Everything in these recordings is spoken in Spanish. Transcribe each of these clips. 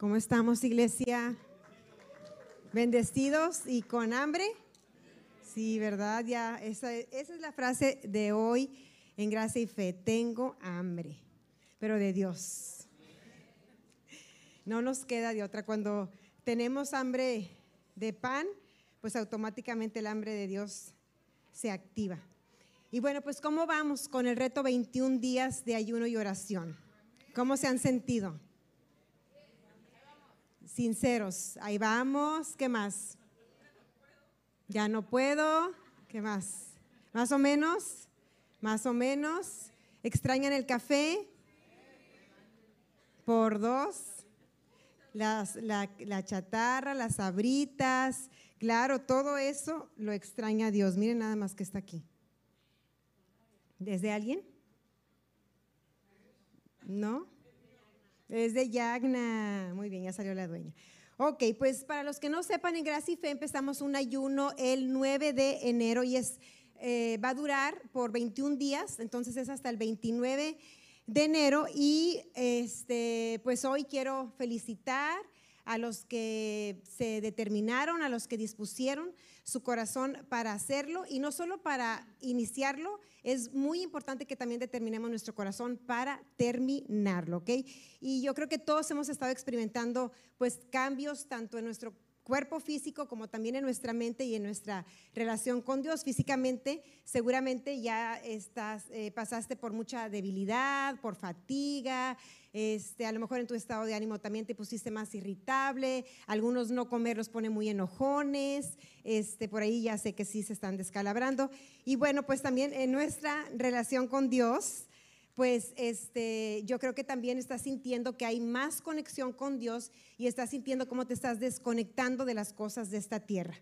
¿Cómo estamos, iglesia? ¿Bendecidos y con hambre? Sí, ¿verdad? Ya, esa, es la frase de hoy en Gracia y Fe. Tengo hambre, pero de Dios. No nos queda de otra. Cuando tenemos hambre de pan, pues automáticamente el hambre de Dios se activa. Y bueno, pues ¿cómo vamos con el reto 21 días de ayuno y oración? ¿Cómo se han sentido? Sinceros, ahí vamos, ¿qué más? Ya no puedo, ¿qué más? Más o menos, más o menos. ¿Extrañan el café? Por dos. Las, la, chatarra, las sabritas, claro, todo eso lo extraña Dios. Miren nada más que está aquí. ¿Desde alguien? ¿No? Es de Yagna. Muy bien, ya salió la dueña. Ok, pues para los que no sepan, en Gracia y Fe empezamos un ayuno el 9 de enero y es, eh, va a durar por 21 días, entonces es hasta el 29 de enero. Y este, pues hoy quiero felicitar a los que se determinaron, a los que dispusieron su corazón para hacerlo y no solo para iniciarlo, es muy importante que también determinemos nuestro corazón para terminarlo, ¿ok? Y yo creo que todos hemos estado experimentando pues cambios tanto en nuestro cuerpo físico como también en nuestra mente y en nuestra relación con Dios. Físicamente, seguramente ya estás, eh, pasaste por mucha debilidad, por fatiga, este, a lo mejor en tu estado de ánimo también te pusiste más irritable, algunos no comer los pone muy enojones, este, por ahí ya sé que sí se están descalabrando. Y bueno, pues también en nuestra relación con Dios, pues este, yo creo que también estás sintiendo que hay más conexión con Dios y estás sintiendo cómo te estás desconectando de las cosas de esta tierra.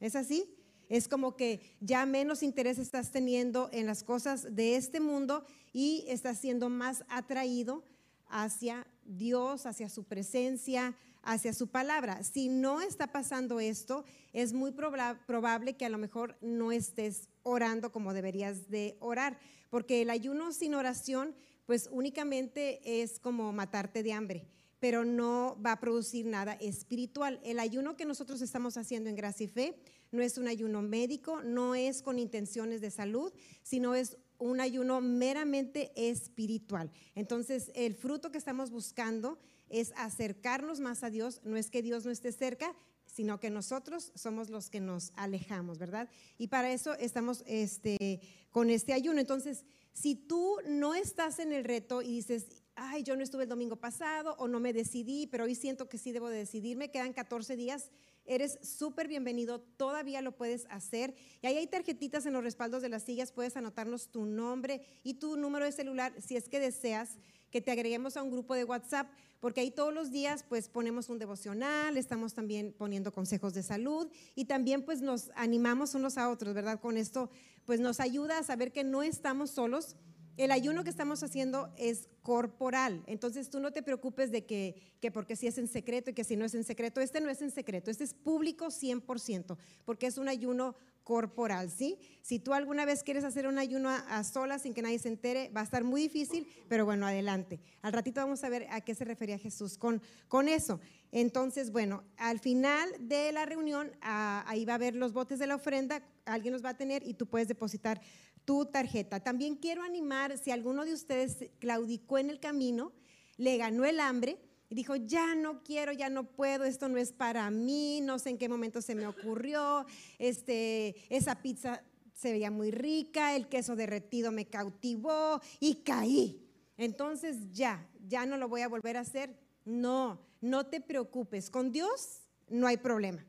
¿Es así? Es como que ya menos interés estás teniendo en las cosas de este mundo y estás siendo más atraído hacia Dios, hacia su presencia, hacia su palabra. Si no está pasando esto, es muy probable que a lo mejor no estés orando como deberías de orar, porque el ayuno sin oración, pues únicamente es como matarte de hambre pero no va a producir nada espiritual. El ayuno que nosotros estamos haciendo en Gracia y Fe no es un ayuno médico, no es con intenciones de salud, sino es un ayuno meramente espiritual. Entonces, el fruto que estamos buscando es acercarnos más a Dios, no es que Dios no esté cerca, sino que nosotros somos los que nos alejamos, ¿verdad? Y para eso estamos este, con este ayuno. Entonces, si tú no estás en el reto y dices, ay, yo no estuve el domingo pasado o no me decidí, pero hoy siento que sí debo de decidirme, quedan 14 días, eres súper bienvenido, todavía lo puedes hacer. Y ahí hay tarjetitas en los respaldos de las sillas, puedes anotarnos tu nombre y tu número de celular si es que deseas que te agreguemos a un grupo de WhatsApp, porque ahí todos los días pues ponemos un devocional, estamos también poniendo consejos de salud y también pues nos animamos unos a otros, ¿verdad? Con esto pues nos ayuda a saber que no estamos solos el ayuno que estamos haciendo es corporal, entonces tú no te preocupes de que, que, porque si es en secreto y que si no es en secreto, este no es en secreto, este es público 100%, porque es un ayuno corporal, ¿sí? Si tú alguna vez quieres hacer un ayuno a, solas sin que nadie se entere, va a estar muy difícil, pero bueno, adelante. Al ratito vamos a ver a qué se refería Jesús con, con eso. Entonces, bueno, al final de la reunión, ah, ahí va a haber los botes de la ofrenda, alguien los va a tener y tú puedes depositar tu tarjeta. También quiero animar, si alguno de ustedes claudicó en el camino, le ganó el hambre y dijo, ya no quiero, ya no puedo, esto no es para mí, no sé en qué momento se me ocurrió, este, esa pizza se veía muy rica, el queso derretido me cautivó y caí. Entonces ya, ya no lo voy a volver a hacer. No, no te preocupes, con Dios no hay problema.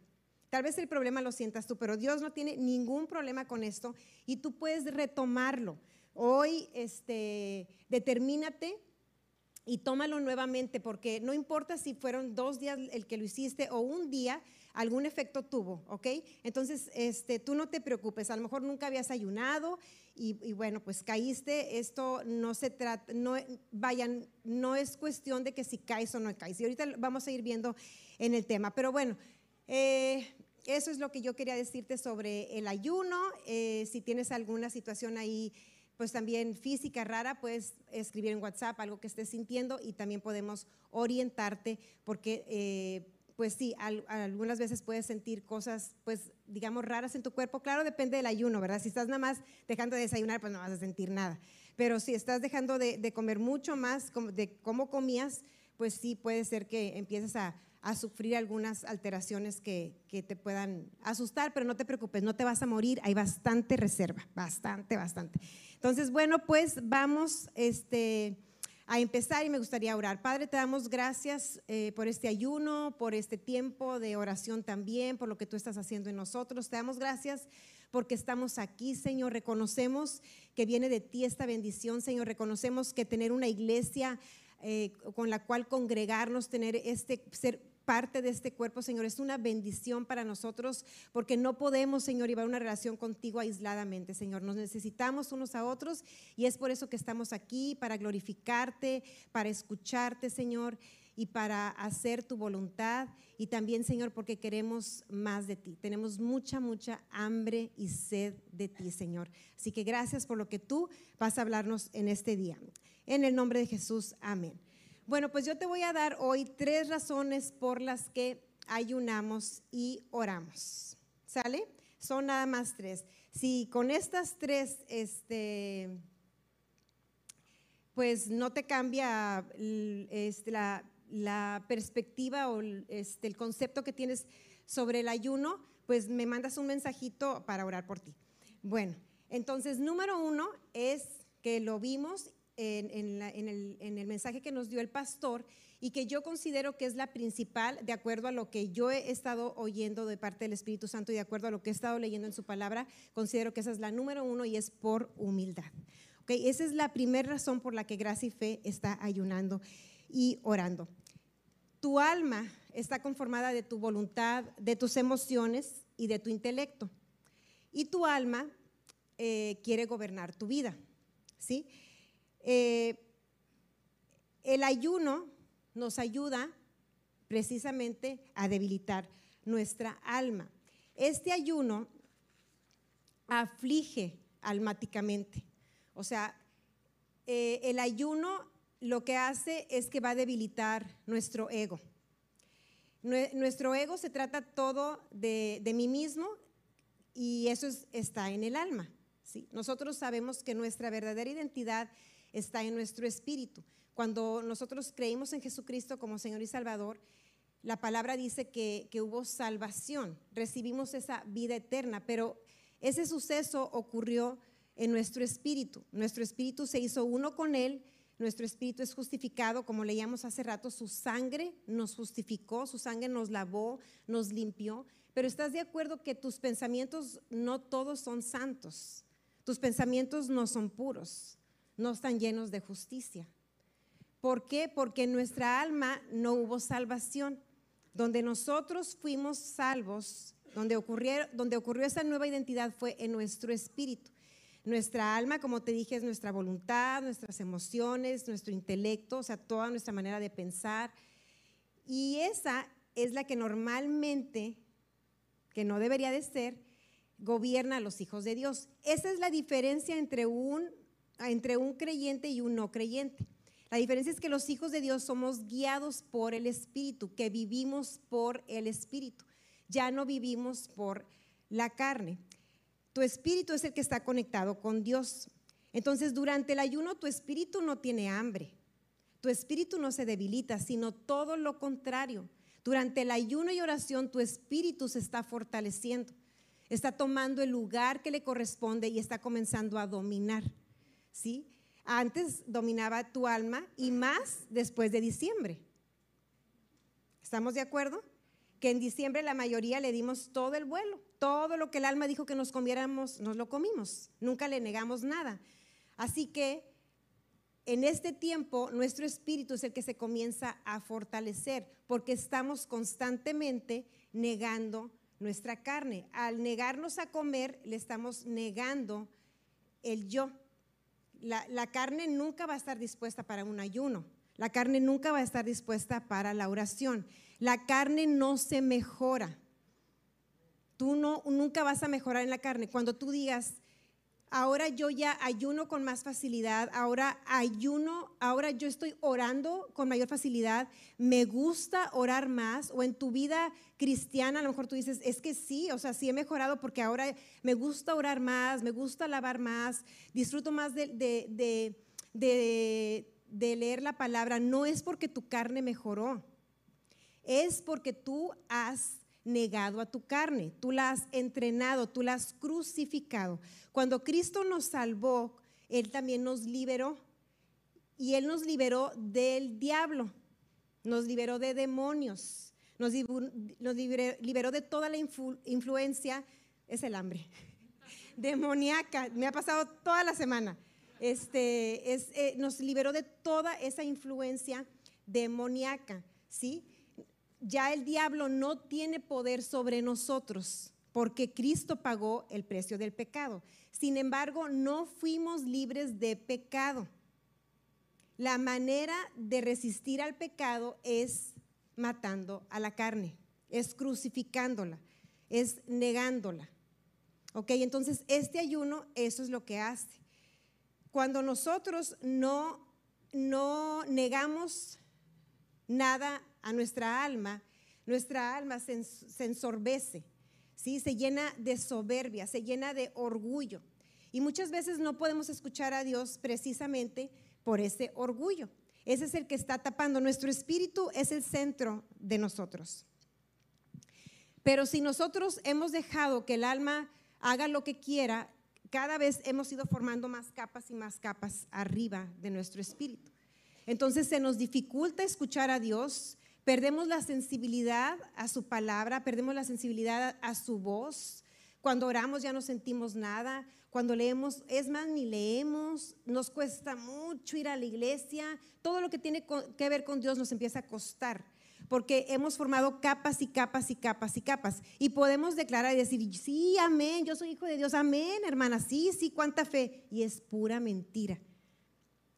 Tal vez el problema lo sientas tú, pero Dios no tiene ningún problema con esto y tú puedes retomarlo. Hoy, este, determínate y tómalo nuevamente, porque no importa si fueron dos días el que lo hiciste o un día, algún efecto tuvo, ¿ok? Entonces, este, tú no te preocupes, a lo mejor nunca habías ayunado y, y bueno, pues caíste, esto no se trata, no, vayan, no es cuestión de que si caes o no caes. Y ahorita vamos a ir viendo en el tema, pero bueno, eh, eso es lo que yo quería decirte sobre el ayuno. Eh, si tienes alguna situación ahí pues también física rara, puedes escribir en WhatsApp algo que estés sintiendo y también podemos orientarte porque eh, pues sí, algunas veces puedes sentir cosas, pues digamos, raras en tu cuerpo. Claro, depende del ayuno, ¿verdad? Si estás nada más dejando de desayunar, pues no vas a sentir nada. Pero si estás dejando de, comer mucho más de cómo comías, pues sí puede ser que empieces a, sufrir algunas alteraciones que, que, te puedan asustar, pero no te preocupes, no te vas a morir, hay bastante reserva, bastante, bastante. Entonces, bueno, pues vamos, este a empezar y me gustaría orar. Padre, te damos gracias eh, por este ayuno, por este tiempo de oración también, por lo que tú estás haciendo en nosotros. Te damos gracias porque estamos aquí, Señor. Reconocemos que viene de ti esta bendición, Señor. Reconocemos que tener una iglesia eh, con la cual congregarnos, tener este ser parte de este cuerpo, Señor. Es una bendición para nosotros porque no podemos, Señor, llevar una relación contigo aisladamente, Señor. Nos necesitamos unos a otros y es por eso que estamos aquí, para glorificarte, para escucharte, Señor y para hacer tu voluntad y también, Señor, porque queremos más de ti. Tenemos mucha, mucha hambre y sed de ti, Señor. Así que gracias por lo que tú vas a hablarnos en este día. En el nombre de Jesús, amén. Bueno, pues yo te voy a dar hoy tres razones por las que ayunamos y oramos. ¿Sale? Son nada más tres. Si con estas tres, este, pues no te cambia este, la, perspectiva o este, el concepto que tienes sobre el ayuno, pues me mandas un mensajito para orar por ti. Bueno, entonces número uno es que lo vimos en, el, mensaje que nos dio el pastor y que yo considero que es la principal, de acuerdo a lo que yo he estado oyendo de parte del Espíritu Santo y de acuerdo a lo que he estado leyendo en su palabra, considero que esa es la número uno y es por humildad. Okay, esa es la primera razón por la que Gracia y Fe está ayunando y orando. Tu alma está conformada de tu voluntad, de tus emociones y de tu intelecto. Y tu alma eh, quiere gobernar tu vida. ¿sí? Eh, el ayuno nos ayuda precisamente a debilitar nuestra alma. Este ayuno aflige almáticamente. O sea, eh, el ayuno lo que hace es que va a debilitar nuestro ego. Nuestro ego se trata todo de, mí mismo y eso está en el alma. ¿sí? Nosotros sabemos que nuestra verdadera identidad está en nuestro espíritu. Cuando nosotros creímos en Jesucristo como Señor y Salvador, la palabra dice que, hubo salvación, recibimos esa vida eterna, pero ese suceso ocurrió en nuestro espíritu. Nuestro espíritu se hizo uno con Él, nuestro espíritu es justificado, como leíamos hace rato, su sangre nos justificó, su sangre nos lavó, nos limpió, pero estás de acuerdo que tus pensamientos no todos son santos, tus pensamientos no son puros no están llenos de justicia. ¿Por qué? Porque en nuestra alma no hubo salvación. Donde nosotros fuimos salvos, donde donde ocurrió esa nueva identidad fue en nuestro espíritu. Nuestra alma, como te dije, es nuestra voluntad, nuestras emociones, nuestro intelecto, o sea, toda nuestra manera de pensar. Y esa es la que normalmente, que no debería de ser, gobierna a los hijos de Dios. Esa es la diferencia entre un entre un creyente y un no creyente. La diferencia es que los hijos de Dios somos guiados por el Espíritu, que vivimos por el Espíritu. Ya no vivimos por la carne. Tu espíritu es el que está conectado con Dios. Entonces, durante el ayuno tu espíritu no tiene hambre. Tu espíritu no se debilita, sino todo lo contrario. Durante el ayuno y oración tu espíritu se está fortaleciendo. Está tomando el lugar que le corresponde y está comenzando a dominar. ¿Sí? Antes dominaba tu alma y más después de diciembre. ¿Estamos de acuerdo? Que en diciembre la mayoría le dimos todo el vuelo, todo lo que el alma dijo que nos comiéramos, nos lo comimos, nunca le negamos nada. Así que en este tiempo nuestro espíritu es el que se comienza a fortalecer porque estamos constantemente negando nuestra carne. Al negarnos a comer, le estamos negando el yo, la, carne nunca va a estar dispuesta para un ayuno. La carne nunca va a estar dispuesta para la oración. La carne no se mejora. Tú no, nunca vas a mejorar en la carne. Cuando tú digas, ahora yo ya ayuno con más facilidad, ahora ayuno, ahora yo estoy orando con mayor facilidad, me gusta orar más, o en tu vida cristiana a lo mejor tú dices, es que sí, o sea, sí he mejorado porque ahora me gusta orar más, me gusta alabar más, disfruto más de, de, leer la palabra, no es porque tu carne mejoró, es porque tú has negado a tu carne, tú la has entrenado, tú la has crucificado. Cuando Cristo nos salvó, Él también nos liberó y Él nos liberó del diablo, nos liberó de demonios, nos, liberó, de toda la influencia, es el hambre, demoníaca, me ha pasado toda la semana. Este, es, eh, nos liberó de toda esa influencia demoníaca, ¿sí? Ya el diablo no tiene poder sobre nosotros porque Cristo pagó el precio del pecado. Sin embargo, no fuimos libres de pecado. La manera de resistir al pecado es matando a la carne, es crucificándola, es negándola. Ok, entonces este ayuno, eso es lo que hace. Cuando nosotros no, no negamos nada a nuestra alma, nuestra alma se, ensorbece, ¿sí? se llena de soberbia, se llena de orgullo. Y muchas veces no podemos escuchar a Dios precisamente por ese orgullo. Ese es el que está tapando. Nuestro espíritu es el centro de nosotros. Pero si nosotros hemos dejado que el alma haga lo que quiera, cada vez hemos ido formando más capas y más capas arriba de nuestro espíritu. Entonces se nos dificulta escuchar a Dios, Perdemos la sensibilidad a su palabra, perdemos la sensibilidad a su voz. Cuando oramos ya no sentimos nada. Cuando leemos, es más, ni leemos. Nos cuesta mucho ir a la iglesia. Todo lo que tiene que ver con Dios nos empieza a costar. Porque hemos formado capas y capas y capas y capas. Y podemos declarar y decir, sí, amén, yo soy hijo de Dios, amén, hermana, sí, sí, cuánta fe. Y es pura mentira.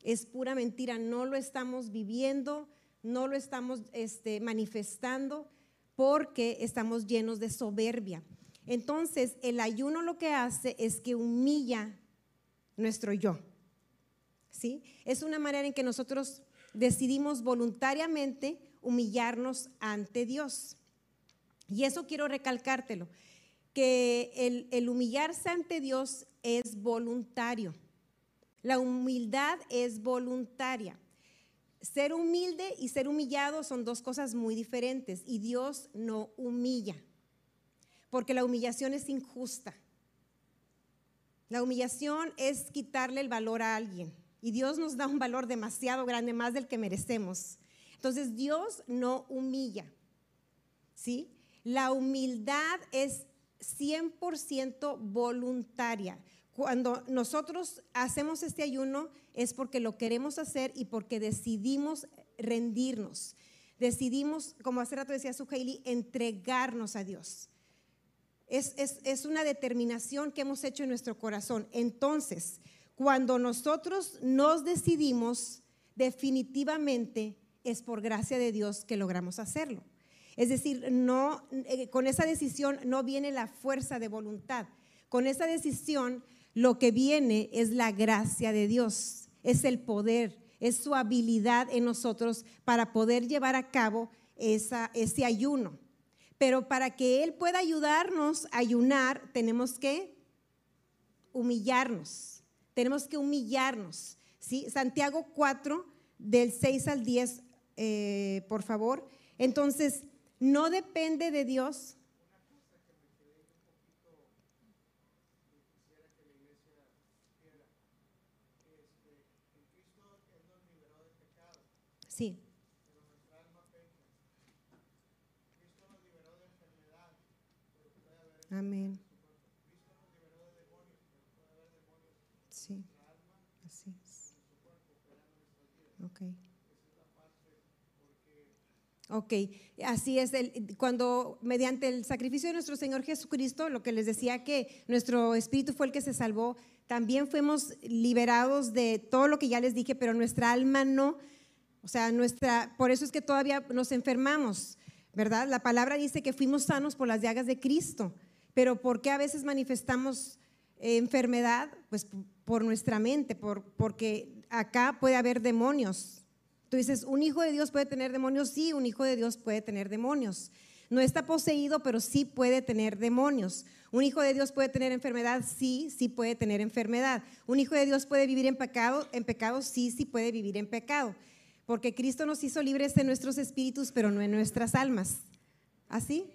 Es pura mentira, no lo estamos viviendo no lo estamos este, manifestando porque estamos llenos de soberbia. Entonces, el ayuno lo que hace es que humilla nuestro yo. ¿Sí? Es una manera en que nosotros decidimos voluntariamente humillarnos ante Dios. Y eso quiero recalcártelo, que el, el humillarse ante Dios es voluntario. La humildad es voluntaria. Ser humilde y ser humillado son dos cosas muy diferentes y Dios no humilla, porque la humillación es injusta. La humillación es quitarle el valor a alguien y Dios nos da un valor demasiado grande, más del que merecemos. Entonces Dios no humilla, ¿sí? La humildad es 100% voluntaria. Cuando nosotros hacemos este ayuno es porque lo queremos hacer y porque decidimos rendirnos. Decidimos, como hace rato decía su Hailey, entregarnos a Dios. Es, es una determinación que hemos hecho en nuestro corazón. Entonces, cuando nosotros nos decidimos, definitivamente es por gracia de Dios que logramos hacerlo. Es decir, no, eh, con esa decisión no viene la fuerza de voluntad. Con esa decisión lo que viene es la gracia de Dios, es el poder, es su habilidad en nosotros para poder llevar a cabo esa, ese ayuno. Pero para que Él pueda ayudarnos a ayunar, tenemos que humillarnos, tenemos que humillarnos. ¿sí? Santiago 4, del 6 al 10, eh, por favor. Entonces, no depende de Dios Sí. Amén. Sí, así es. Ok. Ok, así es. El, cuando mediante el sacrificio de nuestro Señor Jesucristo, lo que les decía que nuestro espíritu fue el que se salvó, también fuimos liberados de todo lo que ya les dije, pero nuestra alma no. O sea, nuestra, por eso es que todavía nos enfermamos, ¿verdad? La palabra dice que fuimos sanos por las llagas de Cristo, pero ¿por qué a veces manifestamos enfermedad, pues por nuestra mente, por, porque acá puede haber demonios. Tú dices, ¿un hijo de Dios puede tener demonios? Sí, un hijo de Dios puede tener demonios. No está poseído, pero sí puede tener demonios. Un hijo de Dios puede tener enfermedad, sí, sí puede tener enfermedad. Un hijo de Dios puede vivir en pecado, en pecado, sí, sí puede vivir en pecado. Porque Cristo nos hizo libres en nuestros espíritus, pero no en nuestras almas. ¿Así?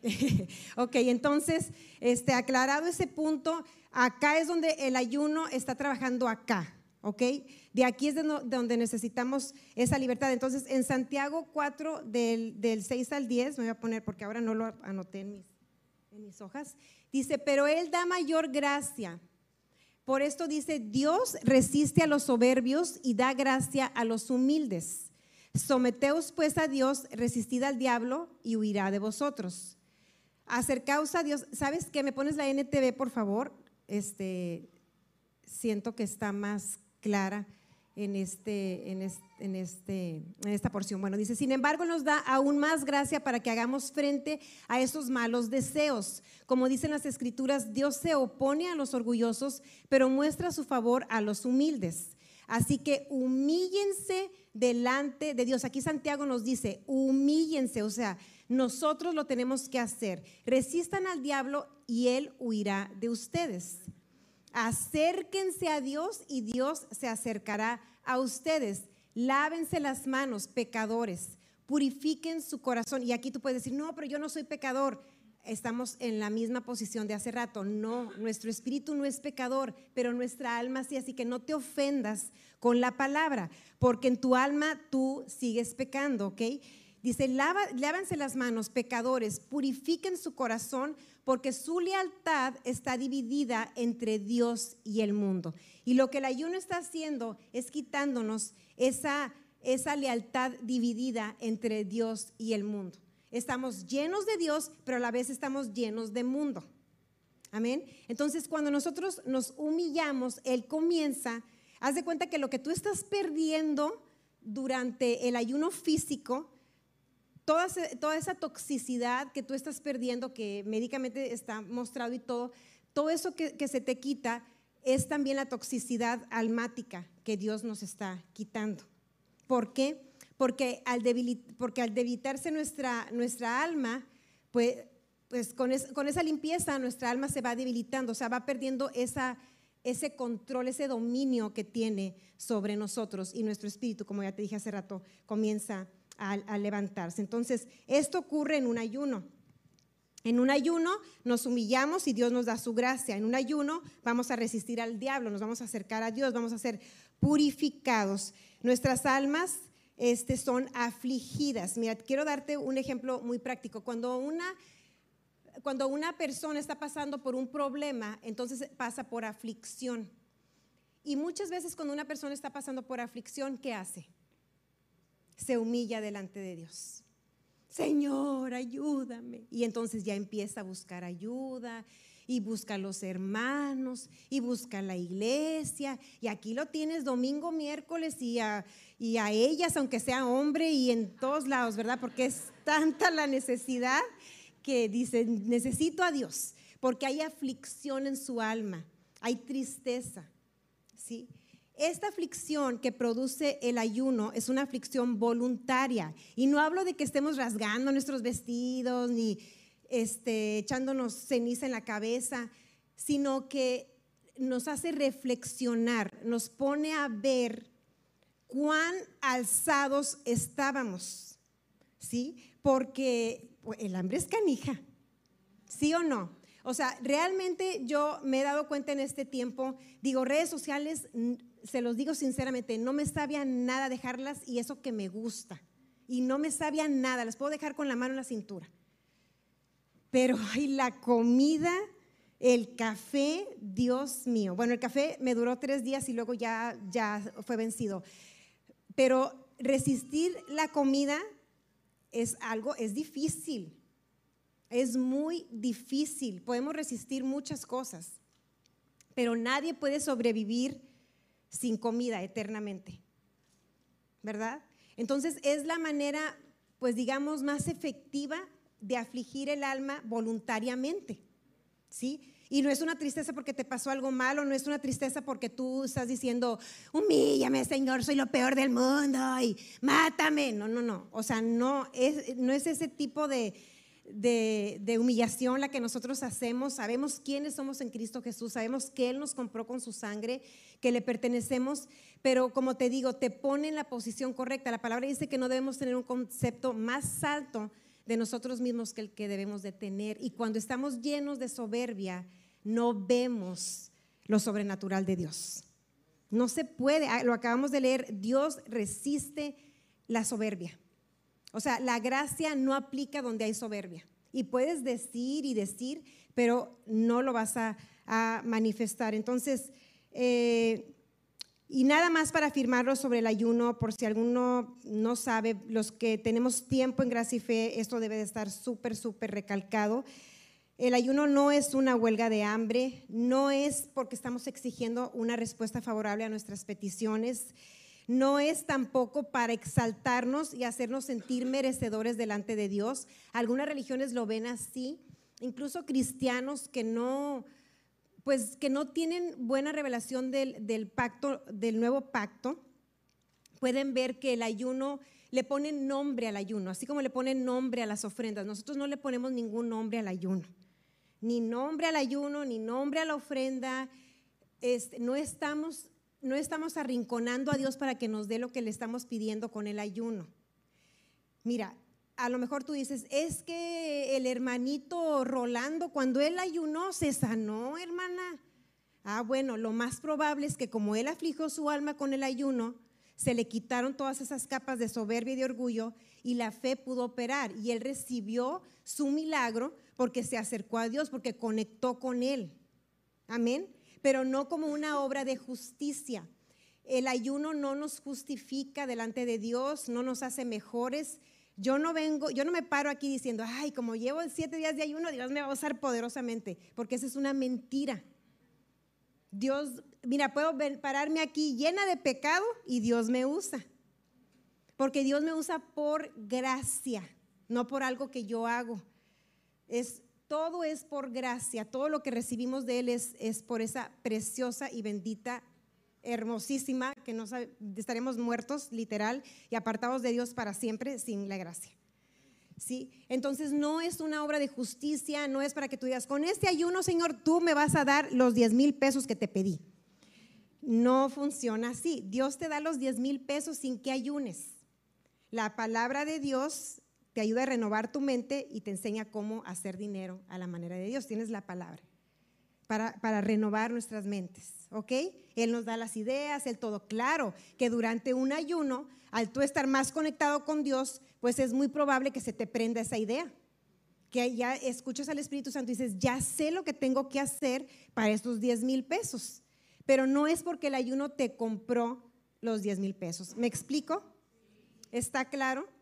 ok, entonces, este, aclarado ese punto, acá es donde el ayuno está trabajando acá. ¿ok? De aquí es de donde necesitamos esa libertad. Entonces, en Santiago 4, del, del 6 al 10, me voy a poner porque ahora no lo anoté en mis, en mis hojas, dice, pero Él da mayor gracia. Por esto dice, Dios resiste a los soberbios y da gracia a los humildes. Someteos pues a Dios, resistid al diablo y huirá de vosotros. Acercaos a Dios. ¿Sabes qué? ¿Me pones la NTV, por favor? Este, siento que está más clara en, este, en, este, en, esta porción. Bueno, dice, sin embargo nos da aún más gracia para que hagamos frente a esos malos deseos. Como dicen las escrituras, Dios se opone a los orgullosos, pero muestra su favor a los humildes. Así que humíllense delante de Dios. Aquí Santiago nos dice, humíllense, o sea, nosotros lo tenemos que hacer. Resistan al diablo y él huirá de ustedes acérquense a Dios y Dios se acercará a ustedes. Lávense las manos, pecadores, purifiquen su corazón. Y aquí tú puedes decir, no, pero yo no soy pecador. Estamos en la misma posición de hace rato. No, nuestro espíritu no es pecador, pero nuestra alma sí. Así que no te ofendas con la palabra, porque en tu alma tú sigues pecando, ¿ok? Dice, lávanse las manos, pecadores, purifiquen su corazón, porque su lealtad está dividida entre Dios y el mundo. Y lo que el ayuno está haciendo es quitándonos esa, esa lealtad dividida entre Dios y el mundo. Estamos llenos de Dios, pero a la vez estamos llenos de mundo. Amén. Entonces, cuando nosotros nos humillamos, Él comienza, haz de cuenta que lo que tú estás perdiendo durante el ayuno físico, toda, esa toxicidad que tú estás perdiendo, que médicamente está mostrado y todo, todo eso que, se te quita es también la toxicidad almática que Dios nos está quitando. ¿Por qué? Porque al, debilitarse nuestra, alma, pues, pues con, esa limpieza nuestra alma se va debilitando, o sea, va perdiendo ese control, ese dominio que tiene sobre nosotros y nuestro espíritu, como ya te dije hace rato, comienza al, levantarse. Entonces, esto ocurre en un ayuno. En un ayuno nos humillamos y Dios nos da su gracia. En un ayuno vamos a resistir al diablo, nos vamos a acercar a Dios, vamos a ser purificados. Nuestras almas este, son afligidas. Mira, quiero darte un ejemplo muy práctico. Cuando una, cuando una persona está pasando por un problema, entonces pasa por aflicción. Y muchas veces cuando una persona está pasando por aflicción, ¿qué hace? Se humilla delante de Dios. Señor, ayúdame. Y entonces ya empieza a buscar ayuda y busca a los hermanos y busca a la iglesia. Y aquí lo tienes domingo, miércoles y a, ellas, aunque sea hombre y en todos lados, ¿verdad? Porque es tanta la necesidad que dice, necesito a Dios, porque hay aflicción en su alma, hay tristeza, ¿sí? Esta aflicción que produce el ayuno es una aflicción voluntaria. Y no hablo de que estemos rasgando nuestros vestidos ni este, echándonos ceniza en la cabeza, sino que nos hace reflexionar, nos pone a ver cuán alzados estábamos, ¿sí? Porque pues, el hambre es canija, ¿sí o no? O sea, realmente yo me he dado cuenta en este tiempo, digo, redes sociales se los digo sinceramente, no me sabía nada dejarlas y eso que me gusta. Y no me sabía nada, las puedo dejar con la mano en la cintura. Pero ay, la comida, el café, Dios mío. Bueno, el café me duró tres días y luego ya, ya fue vencido. Pero resistir la comida es algo, es difícil. Es muy difícil. Podemos resistir muchas cosas, pero nadie puede sobrevivir sin comida eternamente. ¿Verdad? Entonces es la manera, pues digamos, más efectiva de afligir el alma voluntariamente. ¿Sí? Y no es una tristeza porque te pasó algo malo, no es una tristeza porque tú estás diciendo, humíllame, Señor, soy lo peor del mundo y mátame. No, no, no. O sea, no es, no es ese tipo de, de, humillación la que nosotros hacemos. Sabemos quiénes somos en Cristo Jesús, sabemos que Él nos compró con su sangre, que le pertenecemos, pero como te digo, te pone en la posición correcta. La palabra dice que no debemos tener un concepto más alto de nosotros mismos que el que debemos de tener. Y cuando estamos llenos de soberbia, no vemos lo sobrenatural de Dios. No se puede, ah, lo acabamos de leer, Dios resiste la soberbia. O sea, la gracia no aplica donde hay soberbia. Y puedes decir y decir, pero no lo vas a, manifestar. Entonces, eh, y nada más para afirmarlo sobre el ayuno, por si alguno no sabe, los que tenemos tiempo en gracia y fe, esto debe de estar súper, súper recalcado. El ayuno no es una huelga de hambre, no es porque estamos exigiendo una respuesta favorable a nuestras peticiones, no es tampoco para exaltarnos y hacernos sentir merecedores delante de Dios. Algunas religiones lo ven así, incluso cristianos que no, pues que no tienen buena revelación del, pacto, del nuevo pacto, pueden ver que el ayuno le pone nombre al ayuno, así como le ponen nombre a las ofrendas. Nosotros no le ponemos ningún nombre al ayuno, ni nombre al ayuno, ni nombre a la ofrenda. Este, no, estamos, no estamos arrinconando a Dios para que nos dé lo que le estamos pidiendo con el ayuno. Mira, a lo mejor tú dices, es que el hermanito Rolando, cuando él ayunó, se sanó, hermana. Ah, bueno, lo más probable es que como él afligió su alma con el ayuno, se le quitaron todas esas capas de soberbia y de orgullo y la fe pudo operar y él recibió su milagro porque se acercó a Dios, porque conectó con él. Amén. Pero no como una obra de justicia. El ayuno no nos justifica delante de Dios, no nos hace mejores, yo no vengo, yo no me paro aquí diciendo, ay, como llevo siete días de ayuno, Dios me va a usar poderosamente, porque esa es una mentira. Dios, mira, puedo pararme aquí llena de pecado y Dios me usa. Porque Dios me usa por gracia, no por algo que yo hago. Es, todo es por gracia, todo lo que recibimos de Él es, es por esa preciosa y bendita hermosísima, que no estaremos muertos, literal, y apartados de Dios para siempre sin la gracia. ¿Sí? Entonces no es una obra de justicia, no es para que tú digas, con este ayuno, Señor, tú me vas a dar los 10 mil pesos que te pedí. No funciona así. Dios te da los 10 mil pesos sin que ayunes. La palabra de Dios te ayuda a renovar tu mente y te enseña cómo hacer dinero a la manera de Dios. Tienes la palabra para, renovar nuestras mentes. ¿ok? Él nos da las ideas, el todo. Claro que durante un ayuno, al tú estar más conectado con Dios, pues es muy probable que se te prenda esa idea. Que ya escuchas al Espíritu Santo y dices, ya sé lo que tengo que hacer para estos 10 mil pesos. Pero no es porque el ayuno te compró los 10 mil pesos. ¿Me explico? ¿Está claro?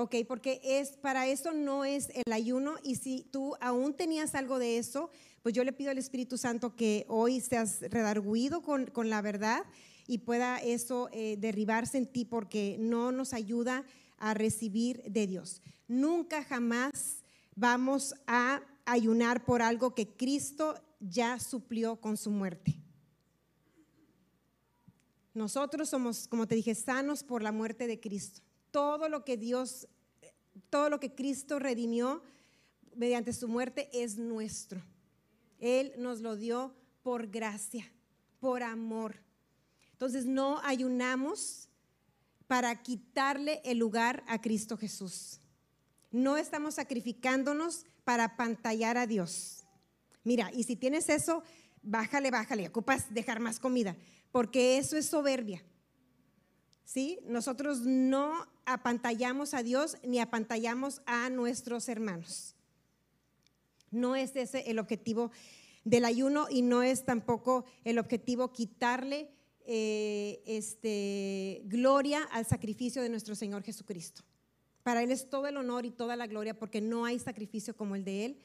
Ok, porque es para eso no es el ayuno y si tú aún tenías algo de eso, pues yo le pido al Espíritu Santo que hoy seas redarguido con, con la verdad y pueda eso eh, derribarse en ti porque no nos ayuda a recibir de Dios. Nunca jamás vamos a ayunar por algo que Cristo ya suplió con su muerte. Nosotros somos, como te dije, sanos por la muerte de Cristo. Todo lo que Dios, todo lo que Cristo redimió mediante su muerte es nuestro. Él nos lo dio por gracia, por amor. Entonces no ayunamos para quitarle el lugar a Cristo Jesús. No estamos sacrificándonos para pantallar a Dios. Mira, y si tienes eso, bájale, bájale, ocupas dejar más comida, porque eso es soberbia. ¿Sí? Nosotros no apantallamos a Dios ni apantallamos a nuestros hermanos. No es ese el objetivo del ayuno y no es tampoco el objetivo quitarle eh, este, gloria al sacrificio de nuestro Señor Jesucristo. Para Él es todo el honor y toda la gloria porque no hay sacrificio como el de Él,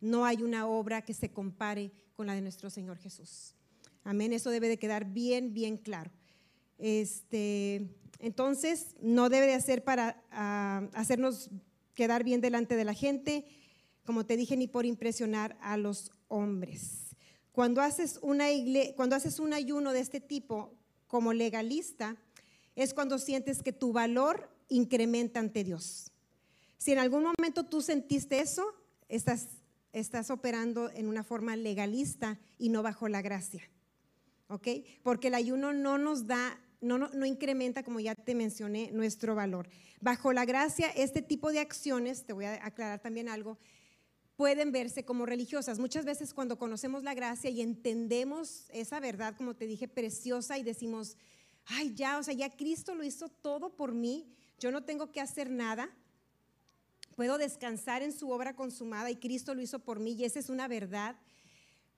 no hay una obra que se compare con la de nuestro Señor Jesús. Amén, eso debe de quedar bien, bien claro. Este, entonces, no debe de hacer para ah, hacernos quedar bien delante de la gente, como te dije, ni por impresionar a los hombres. Cuando haces, una cuando haces un ayuno de este tipo como legalista, es cuando sientes que tu valor incrementa ante Dios. Si en algún momento tú sentiste eso, estás, estás operando en una forma legalista y no bajo la gracia. ¿Ok? Porque el ayuno no nos da, no, no, incrementa, como ya te mencioné, nuestro valor. Bajo la gracia, este tipo de acciones, te voy a aclarar también algo, pueden verse como religiosas. Muchas veces cuando conocemos la gracia y entendemos esa verdad, como te dije, preciosa y decimos, ay, ya, o sea, ya Cristo lo hizo todo por mí, yo no tengo que hacer nada, puedo descansar en su obra consumada y Cristo lo hizo por mí y esa es una verdad.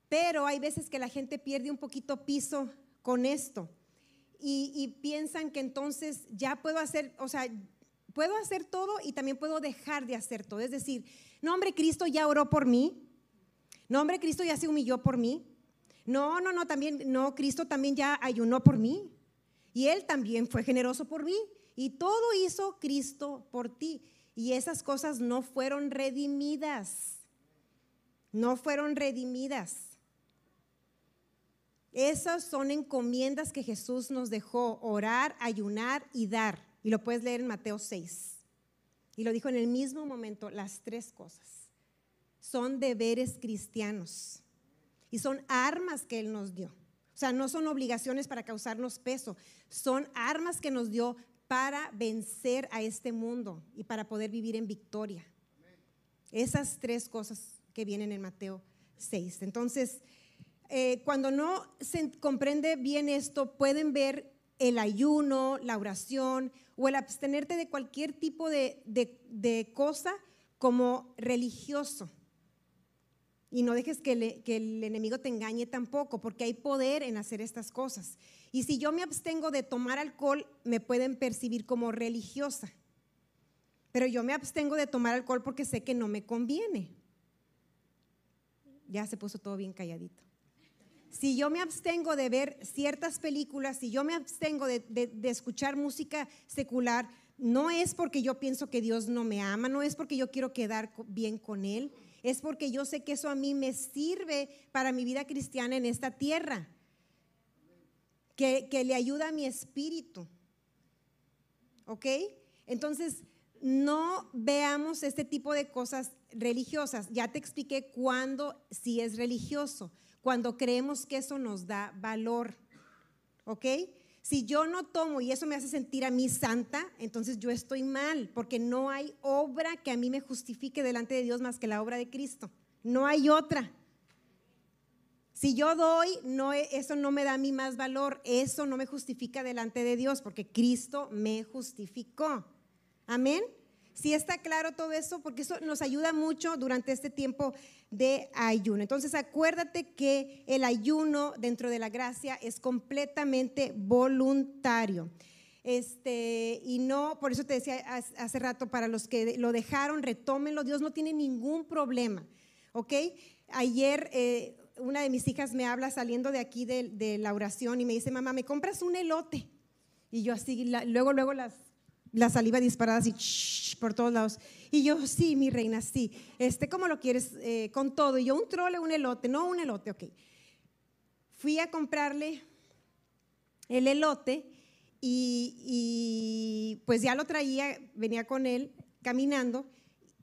Pero hay veces que la gente pierde un poquito piso con esto y, piensan que entonces ya puedo hacer, o sea, puedo hacer todo y también puedo dejar de hacer todo. Es decir, no, hombre, Cristo ya oró por mí. No, hombre, Cristo ya se humilló por mí. No, no, no, también, no, Cristo también ya ayunó por mí. Y Él también fue generoso por mí. Y todo hizo Cristo por ti y esas cosas no fueron redimidas. No fueron redimidas. Esas son encomiendas que Jesús nos dejó, orar, ayunar y dar. Y lo puedes leer en Mateo 6. Y lo dijo en el mismo momento, las tres cosas. Son deberes cristianos. Y son armas que Él nos dio. O sea, no son obligaciones para causarnos peso, son armas que nos dio para vencer a este mundo y para poder vivir en victoria. Esas tres cosas que vienen en Mateo 6. Entonces, eh, cuando no se comprende bien esto, pueden ver el ayuno, la oración o el abstenerte de cualquier tipo de, de cosa como religioso. Y no dejes que, el enemigo te engañe tampoco, porque hay poder en hacer estas cosas. Y si yo me abstengo de tomar alcohol, me pueden percibir como religiosa. Pero yo me abstengo de tomar alcohol porque sé que no me conviene. Ya se puso todo bien calladito. Si yo me abstengo de ver ciertas películas, si yo me abstengo de, escuchar música secular, no es porque yo pienso que Dios no me ama, no es porque yo quiero quedar bien con Él, es porque yo sé que eso a mí me sirve para mi vida cristiana en esta tierra, que, le ayuda a mi espíritu. ¿Ok? Entonces, no veamos este tipo de cosas religiosas. Ya te expliqué cuándo sí es religioso, cuando creemos que eso nos da valor. ¿Ok? Si yo no tomo y eso me hace sentir a mí santa, entonces yo estoy mal, porque no hay obra que a mí me justifique delante de Dios más que la obra de Cristo. No hay otra. Si yo doy, no, eso no me da a mí más valor, eso no me justifica delante de Dios, porque Cristo me justificó. Amén. Si está claro todo eso, porque eso nos ayuda mucho durante este tiempo de ayuno. Entonces acuérdate que el ayuno dentro de la gracia es completamente voluntario. Este, y no, por eso te decía hace rato, para los que lo dejaron, retómenlo, Dios no tiene ningún problema, ¿ok? Ayer eh, una de mis hijas me habla saliendo de aquí de, la oración y me dice, mamá, ¿me compras un elote? Y yo así, luego, luego las la saliva disparada así por todos lados. Y yo, sí, mi reina, sí. Este, ¿Cómo lo quieres? Eh, con todo. Y yo, un trole, un elote. No, un elote, ok. Fui a comprarle el elote y, pues ya lo traía, venía con él caminando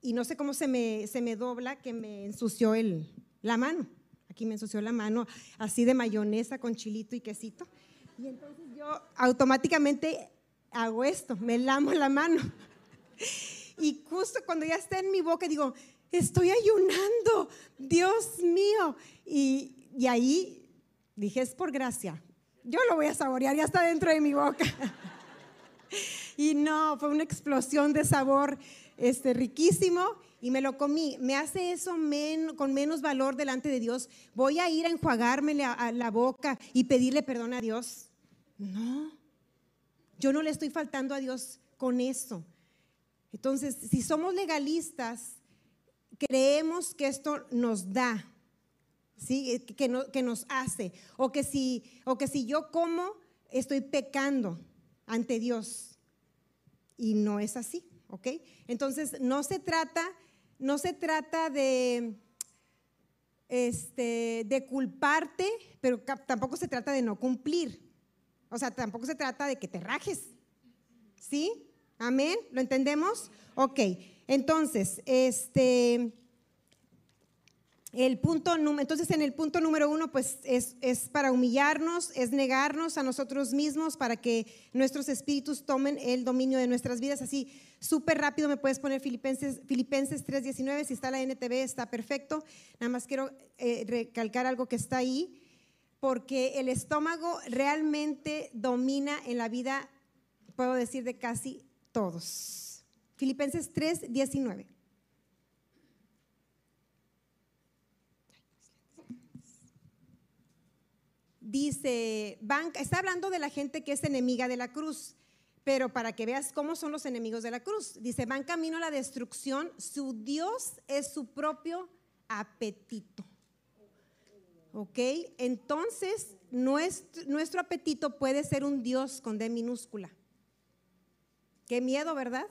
y no sé cómo se me, se me dobla que me ensució el, la mano. Aquí me ensució la mano así de mayonesa con chilito y quesito. Y entonces yo automáticamente hago esto, me lamo la mano. Y justo cuando ya está en mi boca digo, estoy ayunando, Dios mío. Y, ahí dije, es por gracia. Yo lo voy a saborear, ya está dentro de mi boca. Y no, fue una explosión de sabor este, riquísimo y me lo comí. ¿Me hace eso con menos valor delante de Dios? ¿Voy a ir a enjuagarme la boca y pedirle perdón a Dios? No. Yo no le estoy faltando a Dios con eso. Entonces, si somos legalistas, creemos que esto nos da, ¿sí? que, que nos hace, o que, si, o que si yo como, estoy pecando ante Dios. Y no es así, ¿ok? Entonces, no se trata, no se trata de, este, de culparte, pero tampoco se trata de no cumplir. O sea, tampoco se trata de que te rajes. ¿Sí? Amén. ¿Lo entendemos? Ok. Entonces, este, el punto, entonces en el punto número uno, pues es, para humillarnos, es negarnos a nosotros mismos para que nuestros espíritus tomen el dominio de nuestras vidas. Así, súper rápido me puedes poner Filipenses, Filipenses 3.19, si está la NTV está perfecto. Nada más quiero eh, recalcar algo que está ahí, porque el estómago realmente domina en la vida, puedo decir, de casi todos. Filipenses 3.19. dice, van, está hablando de la gente que es enemiga de la cruz, pero para que veas cómo son los enemigos de la cruz, dice, van camino a la destrucción, su Dios es su propio apetito. ¿Ok? Entonces, nuestro, apetito puede ser un Dios con D minúscula. Qué miedo, ¿verdad?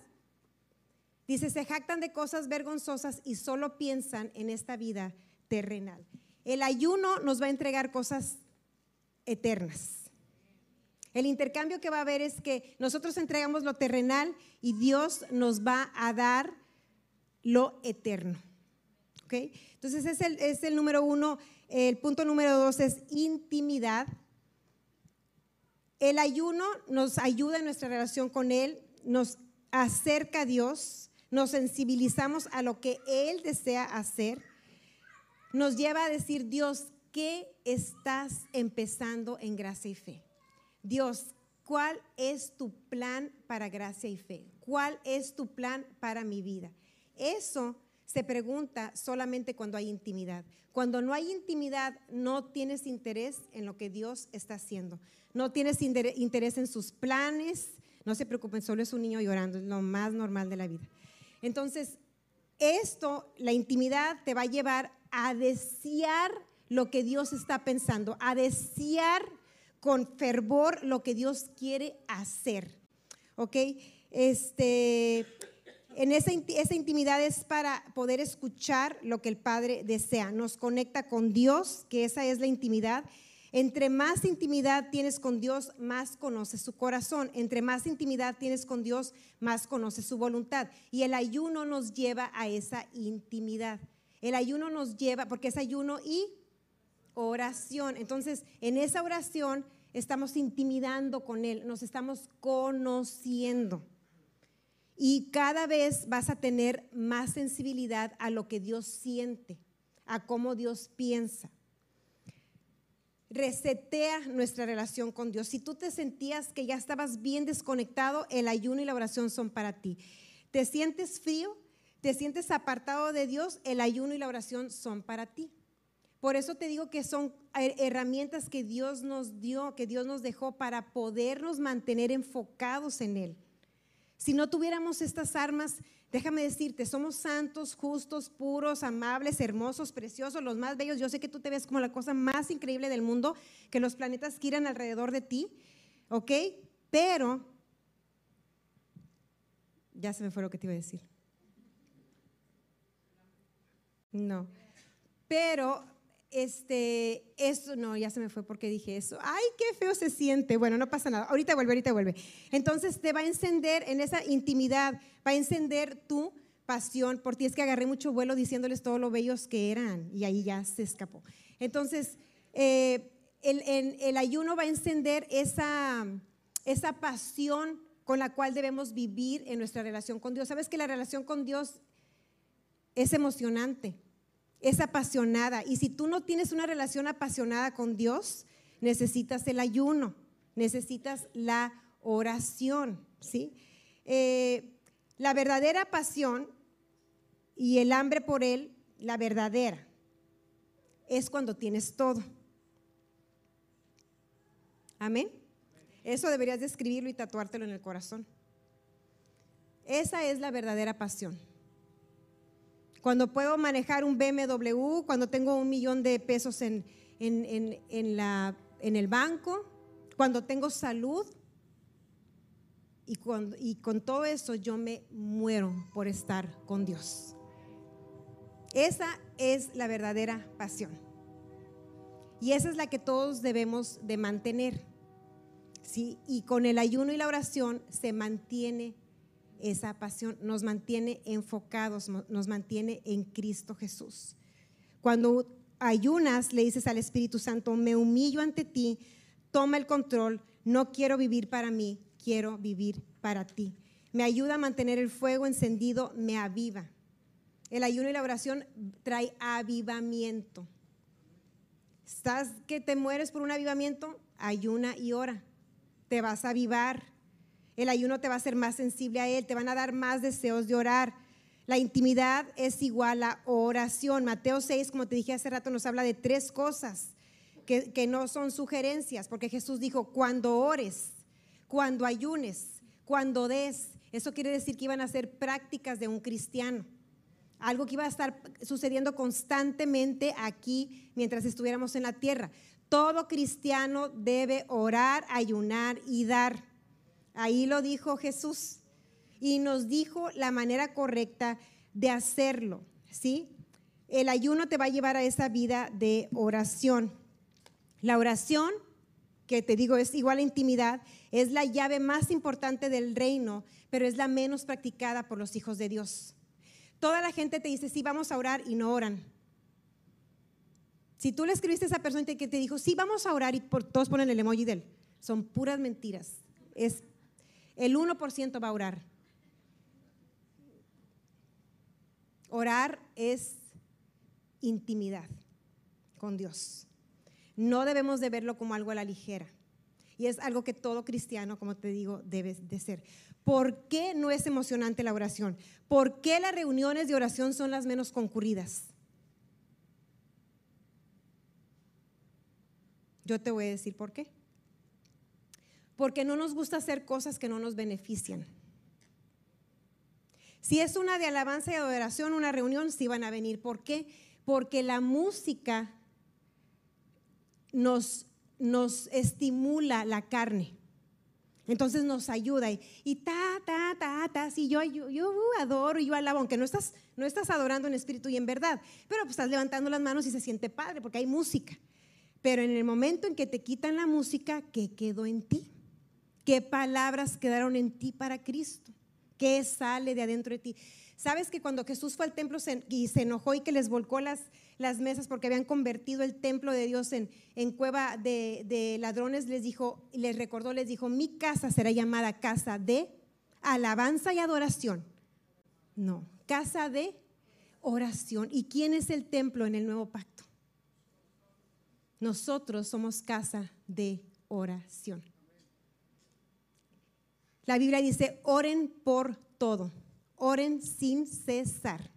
Dice, se jactan de cosas vergonzosas y solo piensan en esta vida terrenal. El ayuno nos va a entregar cosas eternas. El intercambio que va a haber es que nosotros entregamos lo terrenal y Dios nos va a dar lo eterno. ¿Okay? Entonces es el, es el número uno. El punto número dos es intimidad. El ayuno nos ayuda en nuestra relación con Él, nos acerca a Dios, nos sensibilizamos a lo que Él desea hacer, nos lleva a decir, Dios, qué estás empezando en gracia y fe? Dios, ¿cuál es tu plan para gracia y fe? ¿Cuál es tu plan para mi vida? Eso se pregunta solamente cuando hay intimidad. Cuando no hay intimidad, no tienes interés en lo que Dios está haciendo. No tienes interés en sus planes. No se preocupen, solo es un niño llorando, es lo más normal de la vida. Entonces, esto, la intimidad te va a llevar a desear lo que Dios está pensando, a desear con fervor lo que Dios quiere hacer. ¿Ok? Este, en esa, esa intimidad es para poder escuchar lo que el Padre desea. Nos conecta con Dios, que esa es la intimidad. Entre más intimidad tienes con Dios, más conoces su corazón. Entre más intimidad tienes con Dios, más conoces su voluntad. Y el ayuno nos lleva a esa intimidad. El ayuno nos lleva, porque es ayuno y oración. Entonces, en esa oración estamos intimidando con Él, nos estamos conociendo. Y cada vez vas a tener más sensibilidad a lo que Dios siente, a cómo Dios piensa. Resetea nuestra relación con Dios. Si tú te sentías que ya estabas bien desconectado, el ayuno y la oración son para ti. ¿Te sientes frío? ¿Te sientes apartado de Dios? El ayuno y la oración son para ti. Por eso te digo que son herramientas que Dios nos dio, que Dios nos dejó para podernos mantener enfocados en Él. Si no tuviéramos estas armas, déjame decirte, somos santos, justos, puros, amables, hermosos, preciosos, los más bellos. Yo sé que tú te ves como la cosa más increíble del mundo, que los planetas giran alrededor de ti, ¿ok? Pero, ya se me fue lo que te iba a decir. No, pero este, eso, no, ya se me fue porque dije eso. Ay, qué feo se siente. Bueno, no pasa nada. Ahorita vuelve, ahorita vuelve. Entonces te va a encender en esa intimidad, va a encender tu pasión por ti. Es que agarré mucho vuelo diciéndoles todo lo bellos que eran y ahí ya se escapó. Entonces, eh, el, ayuno va a encender esa pasión con la cual debemos vivir en nuestra relación con Dios. Sabes que la relación con Dios es emocionante es apasionada. Y si tú no tienes una relación apasionada con Dios, necesitas el ayuno, necesitas la oración, ¿sí? Eh, la verdadera pasión y el hambre por Él, la verdadera, es cuando tienes todo. Amén. Eso deberías de escribirlo y tatuártelo en el corazón. Esa es la verdadera pasión cuando puedo manejar un BMW, cuando tengo un millón de pesos en, en, la, en el banco, cuando tengo salud. Y, cuando, y con todo eso yo me muero por estar con Dios. Esa es la verdadera pasión. Y esa es la que todos debemos de mantener. ¿sí? Y con el ayuno y la oración se mantiene esa pasión, nos mantiene enfocados, nos mantiene en Cristo Jesús. Cuando ayunas, le dices al Espíritu Santo, me humillo ante ti, toma el control, no quiero vivir para mí, quiero vivir para ti. Me ayuda a mantener el fuego encendido, me aviva. El ayuno y la oración trae avivamiento. ¿Estás que te mueres por un avivamiento? Ayuna y ora. Te vas a avivar. El ayuno te va a hacer más sensible a Él, te van a dar más deseos de orar. La intimidad es igual a oración. Mateo 6, como te dije hace rato, nos habla de tres cosas que, que no son sugerencias, porque Jesús dijo, cuando ores, cuando ayunes, cuando des, eso quiere decir que iban a ser prácticas de un cristiano. Algo que iba a estar sucediendo constantemente aquí mientras estuviéramos en la tierra. Todo cristiano debe orar, ayunar y dar. Ahí lo dijo Jesús y nos dijo la manera correcta de hacerlo, ¿sí? El ayuno te va a llevar a esa vida de oración. La oración, que te digo es igual a intimidad, es la llave más importante del reino, pero es la menos practicada por los hijos de Dios. Toda la gente te dice, sí, vamos a orar y no oran. Si tú le escribiste a esa persona que te dijo, sí, vamos a orar y por, todos ponen el emoji de él, son puras mentiras. Es el 1% va a orar. Orar es intimidad con Dios. No debemos de verlo como algo a la ligera. Y es algo que todo cristiano, como te digo, debe de ser. ¿Por qué no es emocionante la oración? ¿Por qué las reuniones de oración son las menos concurridas? Yo te voy a decir por qué porque no nos gusta hacer cosas que no nos benefician. Si es una de alabanza y adoración, una reunión, sí van a venir. ¿Por qué? Porque la música nos, nos estimula la carne. Entonces nos ayuda y, ta, ta, ta, ta, si yo, yo, yo, adoro y yo alabo, aunque no estás, no estás adorando en espíritu y en verdad, pero pues estás levantando las manos y se siente padre porque hay música. Pero en el momento en que te quitan la música, ¿qué quedó en ti? ¿Qué palabras quedaron en ti para Cristo? ¿Qué sale de adentro de ti? ¿Sabes que cuando Jesús fue al templo y se enojó y que les volcó las, las mesas porque habían convertido el templo de Dios en, en cueva de, de, ladrones, les dijo, les recordó, les dijo, mi casa será llamada casa de alabanza y adoración. No, casa de oración. ¿Y quién es el templo en el nuevo pacto? Nosotros somos casa de oración. La Biblia dice, oren por todo, oren sin cesar.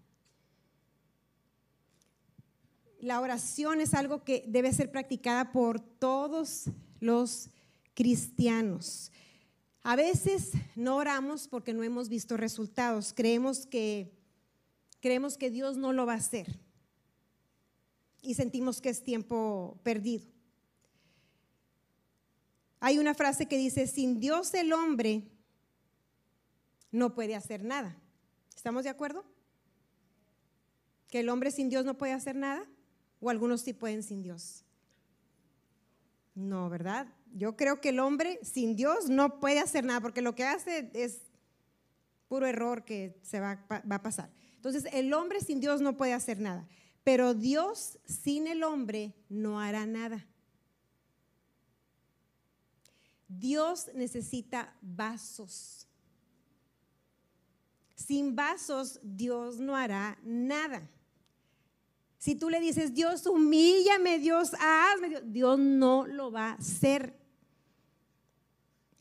La oración es algo que debe ser practicada por todos los cristianos. A veces no oramos porque no hemos visto resultados. Creemos que, creemos que Dios no lo va a hacer y sentimos que es tiempo perdido. Hay una frase que dice, sin Dios el hombre no puede hacer nada. ¿Estamos de acuerdo? ¿Que el hombre sin Dios no puede hacer nada? ¿O algunos sí pueden sin Dios? No, ¿verdad? Yo creo que el hombre sin Dios no puede hacer nada, porque lo que hace es puro error que se va, a pasar. Entonces, el hombre sin Dios no puede hacer nada, pero Dios sin el hombre no hará nada. Dios necesita vasos sin vasos Dios no hará nada. Si tú le dices, Dios, humíllame, Dios, hazme, Dios no lo va a hacer.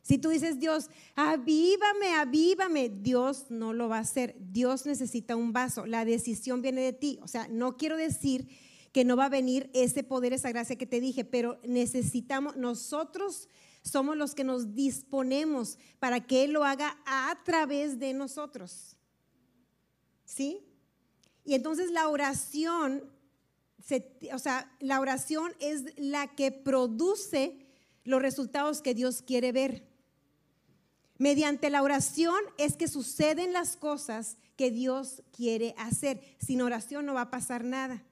Si tú dices, Dios, avívame, avívame, Dios no lo va a hacer. Dios necesita un vaso. La decisión viene de ti. O sea, no quiero decir que no va a venir ese poder, esa gracia que te dije, pero necesitamos, nosotros somos los que nos disponemos para que Él lo haga a través de nosotros. ¿Sí? Y entonces la oración, o sea, la oración es la que produce los resultados que Dios quiere ver. Mediante la oración es que suceden las cosas que Dios quiere hacer. Sin oración no va a pasar nada.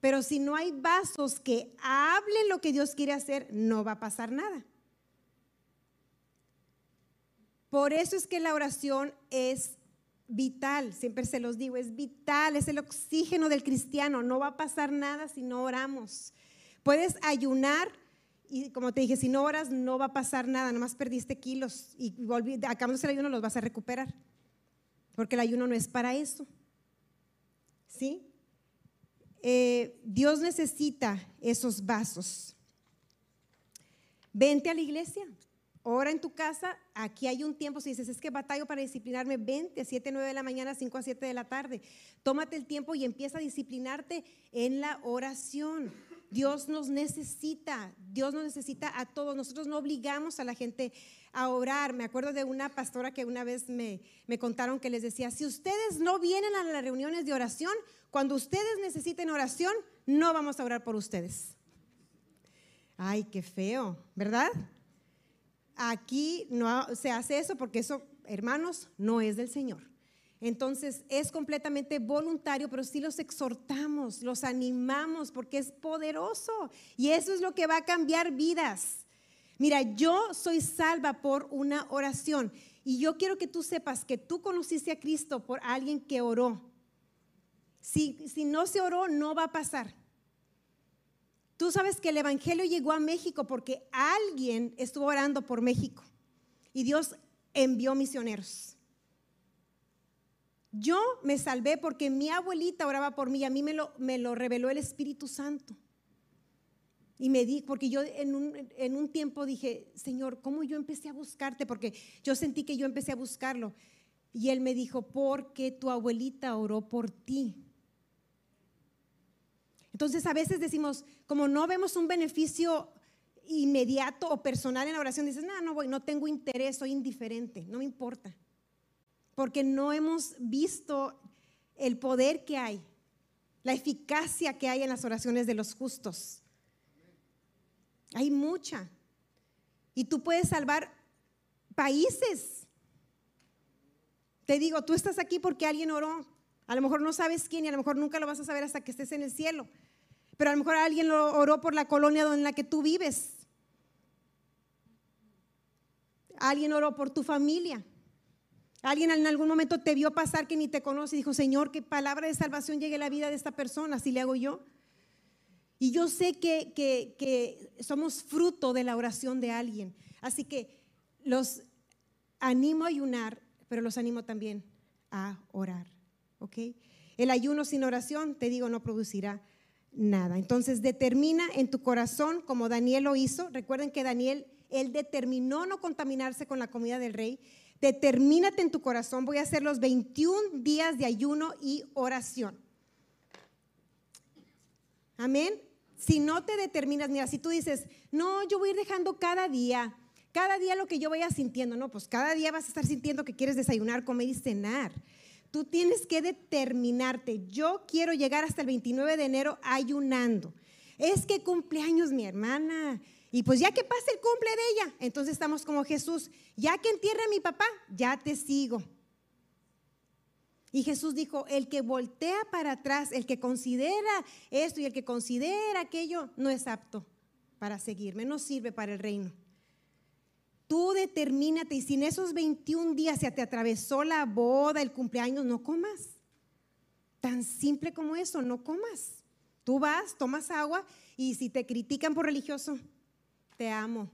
Pero si no hay vasos que hablen lo que Dios quiere hacer, no va a pasar nada. Por eso es que la oración es vital, siempre se los digo, es vital, es el oxígeno del cristiano, no va a pasar nada si no oramos. Puedes ayunar y como te dije, si no oras no va a pasar nada, nomás perdiste kilos y acabando el ayuno los vas a recuperar, porque el ayuno no es para eso. ¿Sí? Eh, Dios necesita esos vasos. Vente a la iglesia, ora en tu casa, aquí hay un tiempo, si dices, es que batallo para disciplinarme, vente a 7, 9 de la mañana, 5 a 7 de la tarde. Tómate el tiempo y empieza a disciplinarte en la oración. Dios nos necesita, Dios nos necesita a todos. Nosotros no obligamos a la gente a orar. Me acuerdo de una pastora que una vez me, me contaron que les decía, si ustedes no vienen a las reuniones de oración, cuando ustedes necesiten oración, no vamos a orar por ustedes. Ay, qué feo, ¿verdad? Aquí no se hace eso porque eso, hermanos, no es del Señor. Entonces es completamente voluntario, pero sí los exhortamos, los animamos porque es poderoso y eso es lo que va a cambiar vidas. Mira, yo soy salva por una oración y yo quiero que tú sepas que tú conociste a Cristo por alguien que oró. Si, si no se oró, no va a pasar. Tú sabes que el Evangelio llegó a México porque alguien estuvo orando por México y Dios envió misioneros. Yo me salvé porque mi abuelita oraba por mí y a mí me lo, reveló el Espíritu Santo. Y me di, porque yo en un tiempo dije, Señor, ¿cómo yo empecé a buscarte? Porque yo sentí que yo empecé a buscarlo. Y él me dijo, porque tu abuelita oró por ti. Entonces a veces decimos, como no vemos un beneficio inmediato o personal en la oración, dices, no, no voy, no tengo interés, soy indiferente, no me importa porque no hemos visto el poder que hay, la eficacia que hay en las oraciones de los justos. Hay mucha. Y tú puedes salvar países. Te digo, tú estás aquí porque alguien oró. A lo mejor no sabes quién y a lo mejor nunca lo vas a saber hasta que estés en el cielo. Pero a lo mejor alguien lo oró por la colonia en la que tú vives. Alguien oró por tu familia. Alguien en algún momento te vio pasar que ni te conoce y dijo, Señor, que palabra de salvación llegue a la vida de esta persona, así le hago yo. Y yo sé que, que, somos fruto de la oración de alguien. Así que los animo a ayunar, pero los animo también a orar. El ayuno sin oración, te digo, no producirá nada. Entonces determina en tu corazón, como Daniel lo hizo. Recuerden que Daniel, él determinó no contaminarse con la comida del rey Determínate en tu corazón, voy a hacer los 21 días de ayuno y oración. Amén. Si no te determinas, mira, si tú dices, no, yo voy a ir dejando cada día, cada día lo que yo vaya sintiendo, no, pues cada día vas a estar sintiendo que quieres desayunar, comer y cenar. Tú tienes que determinarte. Yo quiero llegar hasta el 29 de enero ayunando. Es que cumpleaños mi hermana y pues ya que pase el cumple de ella, entonces estamos como Jesús, ya que entierre a mi papá, ya te sigo. Y Jesús dijo, el que voltea para atrás, el que considera esto y el que considera aquello, no es apto para seguirme, no sirve para el reino. Tú determínate y si en esos 21 días se te atravesó la boda, el cumpleaños, no comas. Tan simple como eso, no comas. Tú vas, tomas agua y si te critican por religioso, te amo.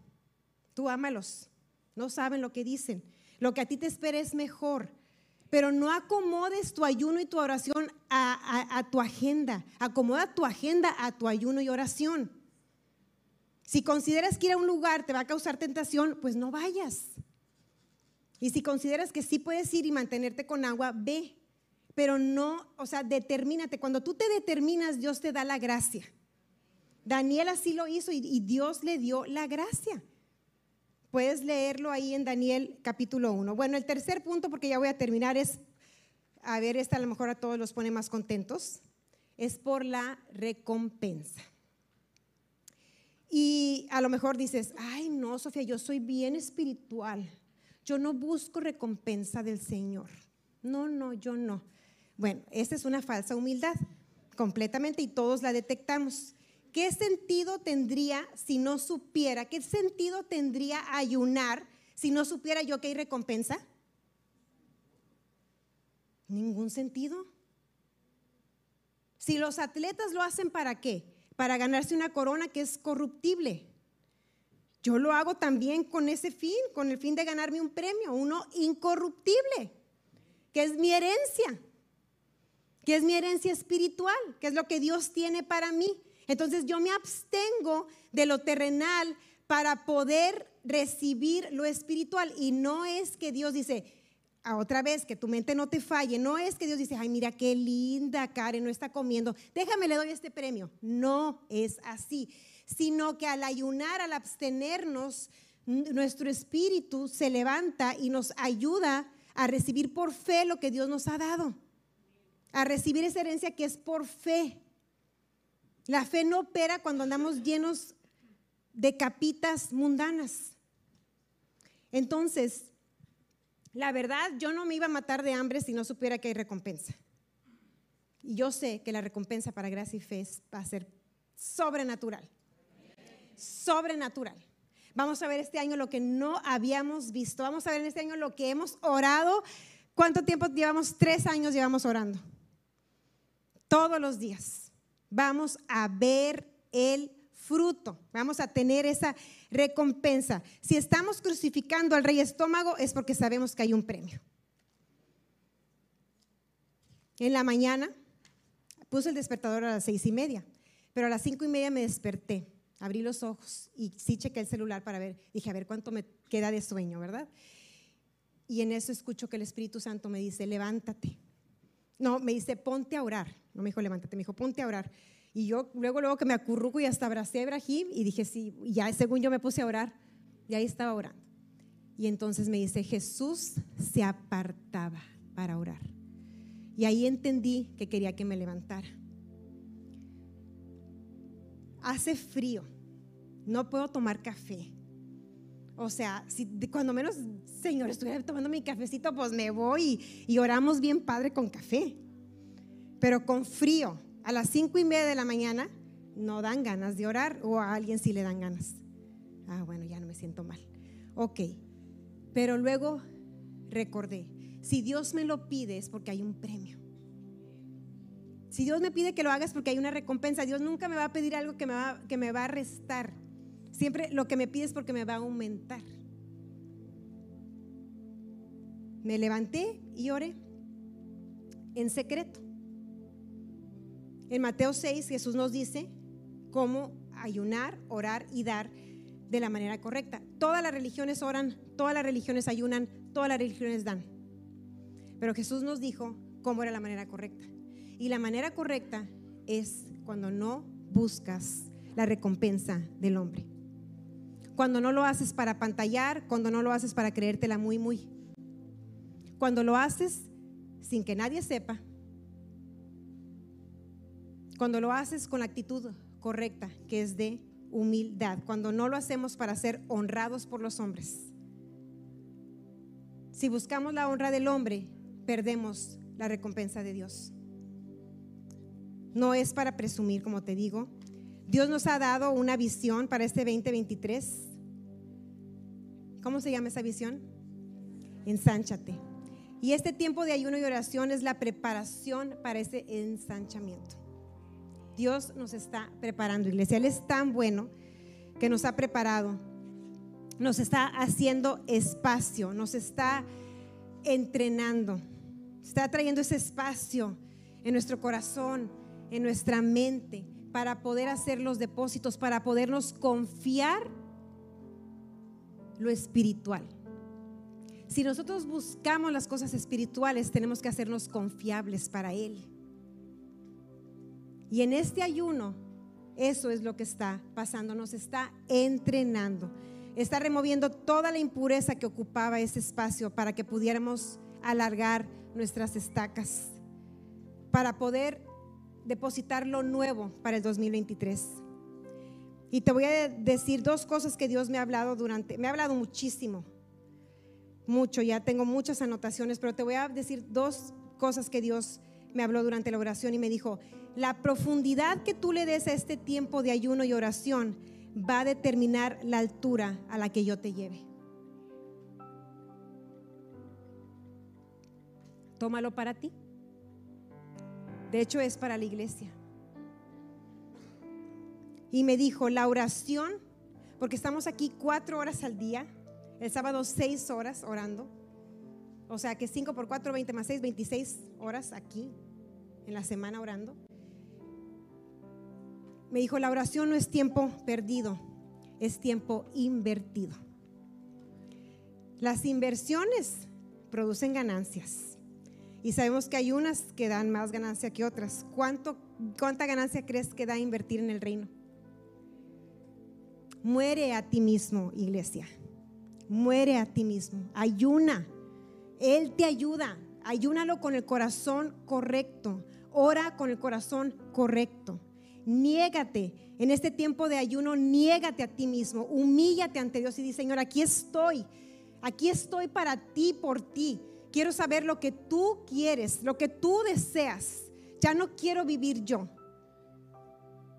Tú ámalos. No saben lo que dicen. Lo que a ti te espera es mejor. Pero no acomodes tu ayuno y tu oración a, tu agenda. Acomoda tu agenda a tu ayuno y oración. Si consideras que ir a un lugar te va a causar tentación, pues no vayas. Y si consideras que sí puedes ir y mantenerte con agua, ve. Pero no, o sea, determínate. Cuando tú te determinas, Dios te da la gracia. Daniel así lo hizo y, Dios le dio la gracia. Puedes leerlo ahí en Daniel capítulo 1. Bueno, el tercer punto, porque ya voy a terminar, es, a ver, esta a lo mejor a todos los pone más contentos, es por la recompensa. Y a lo mejor dices, ay no, Sofía, yo soy bien espiritual, yo no busco recompensa del Señor. No, no, yo no. Bueno, esta es una falsa humildad, completamente, y todos la detectamos. ¿Qué sentido tendría si no supiera? ¿Qué sentido tendría ayunar si no supiera yo que hay recompensa? Ningún sentido. Si los atletas lo hacen para qué? Para ganarse una corona que es corruptible. Yo lo hago también con ese fin, con el fin de ganarme un premio, uno incorruptible, que es mi herencia, que es mi herencia espiritual, que es lo que Dios tiene para mí. Entonces yo me abstengo de lo terrenal para poder recibir lo espiritual. Y no es que Dios dice, a otra vez, que tu mente no te falle. No es que Dios dice, ay, mira qué linda Karen, no está comiendo. Déjame, le doy este premio. No es así, sino que al ayunar, al abstenernos, nuestro espíritu se levanta y nos ayuda a recibir por fe lo que Dios nos ha dado. A recibir esa herencia que es por fe. La fe no opera cuando andamos llenos de capitas mundanas. Entonces, la verdad, yo no me iba a matar de hambre si no supiera que hay recompensa. Y yo sé que la recompensa para gracia y fe va a ser sobrenatural. Sobrenatural. Vamos a ver este año lo que no habíamos visto. Vamos a ver en este año lo que hemos orado. ¿Cuánto tiempo llevamos? Tres años llevamos orando. Todos los días. Vamos a ver el fruto. Vamos a tener esa recompensa. Si estamos crucificando al rey estómago es porque sabemos que hay un premio. En la mañana puse el despertador a las seis y media, pero a las cinco y media me desperté, abrí los ojos y sí chequé el celular para ver, dije, a ver cuánto me queda de sueño, ¿verdad? Y en eso escucho que el Espíritu Santo me dice, levántate. No, me dice, ponte a orar. No me dijo, levántate, me dijo, ponte a orar. Y yo luego, luego que me acurruco y hasta abracé a Ibrahim y dije, sí, ya según yo me puse a orar, y ahí estaba orando. Y entonces me dice, Jesús se apartaba para orar. Y ahí entendí que quería que me levantara. Hace frío, no puedo tomar café. O sea, cuando menos, Señor, estuviera tomando mi cafecito, pues me voy y, y oramos bien padre con café. Pero con frío, a las cinco y media de la mañana no dan ganas de orar o a alguien sí le dan ganas. Ah, bueno, ya no me siento mal. Ok, pero luego recordé, si Dios me lo pide es porque hay un premio. Si Dios me pide que lo haga es porque hay una recompensa. Dios nunca me va a pedir algo que me va, que me va a restar. Siempre lo que me pide es porque me va a aumentar. Me levanté y oré en secreto. En Mateo 6 Jesús nos dice cómo ayunar, orar y dar de la manera correcta. Todas las religiones oran, todas las religiones ayunan, todas las religiones dan. Pero Jesús nos dijo cómo era la manera correcta. Y la manera correcta es cuando no buscas la recompensa del hombre. Cuando no lo haces para pantallar, cuando no lo haces para creértela muy, muy. Cuando lo haces sin que nadie sepa, cuando lo haces con la actitud correcta, que es de humildad, cuando no lo hacemos para ser honrados por los hombres. Si buscamos la honra del hombre, perdemos la recompensa de Dios. No es para presumir, como te digo. Dios nos ha dado una visión para este 2023. ¿Cómo se llama esa visión? Ensánchate. Y este tiempo de ayuno y oración es la preparación para ese ensanchamiento. Dios nos está preparando, iglesia. Él es tan bueno que nos ha preparado, nos está haciendo espacio, nos está entrenando, está trayendo ese espacio en nuestro corazón, en nuestra mente, para poder hacer los depósitos, para podernos confiar lo espiritual. Si nosotros buscamos las cosas espirituales, tenemos que hacernos confiables para Él. Y en este ayuno, eso es lo que está pasando, nos está entrenando, está removiendo toda la impureza que ocupaba ese espacio para que pudiéramos alargar nuestras estacas, para poder depositar lo nuevo para el 2023. Y te voy a decir dos cosas que Dios me ha hablado durante, me ha hablado muchísimo. mucho, ya tengo muchas anotaciones, pero te voy a decir dos cosas que Dios me habló durante la oración y me dijo, la profundidad que tú le des a este tiempo de ayuno y oración va a determinar la altura a la que yo te lleve. Tómalo para ti. De hecho, es para la iglesia. Y me dijo, la oración, porque estamos aquí cuatro horas al día, el sábado seis horas orando. O sea que cinco por cuatro, veinte más seis, veintiséis horas aquí en la semana orando. Me dijo, la oración no es tiempo perdido, es tiempo invertido. Las inversiones producen ganancias. Y sabemos que hay unas que dan más ganancia que otras. ¿Cuánto, ¿Cuánta ganancia crees que da invertir en el reino? Muere a ti mismo, iglesia. Muere a ti mismo. Ayuna. Él te ayuda. Ayúnalo con el corazón correcto. Ora con el corazón correcto. Niégate. En este tiempo de ayuno, niégate a ti mismo. Humíllate ante Dios y di, Señor, aquí estoy. Aquí estoy para ti, por ti. Quiero saber lo que tú quieres, lo que tú deseas. Ya no quiero vivir yo.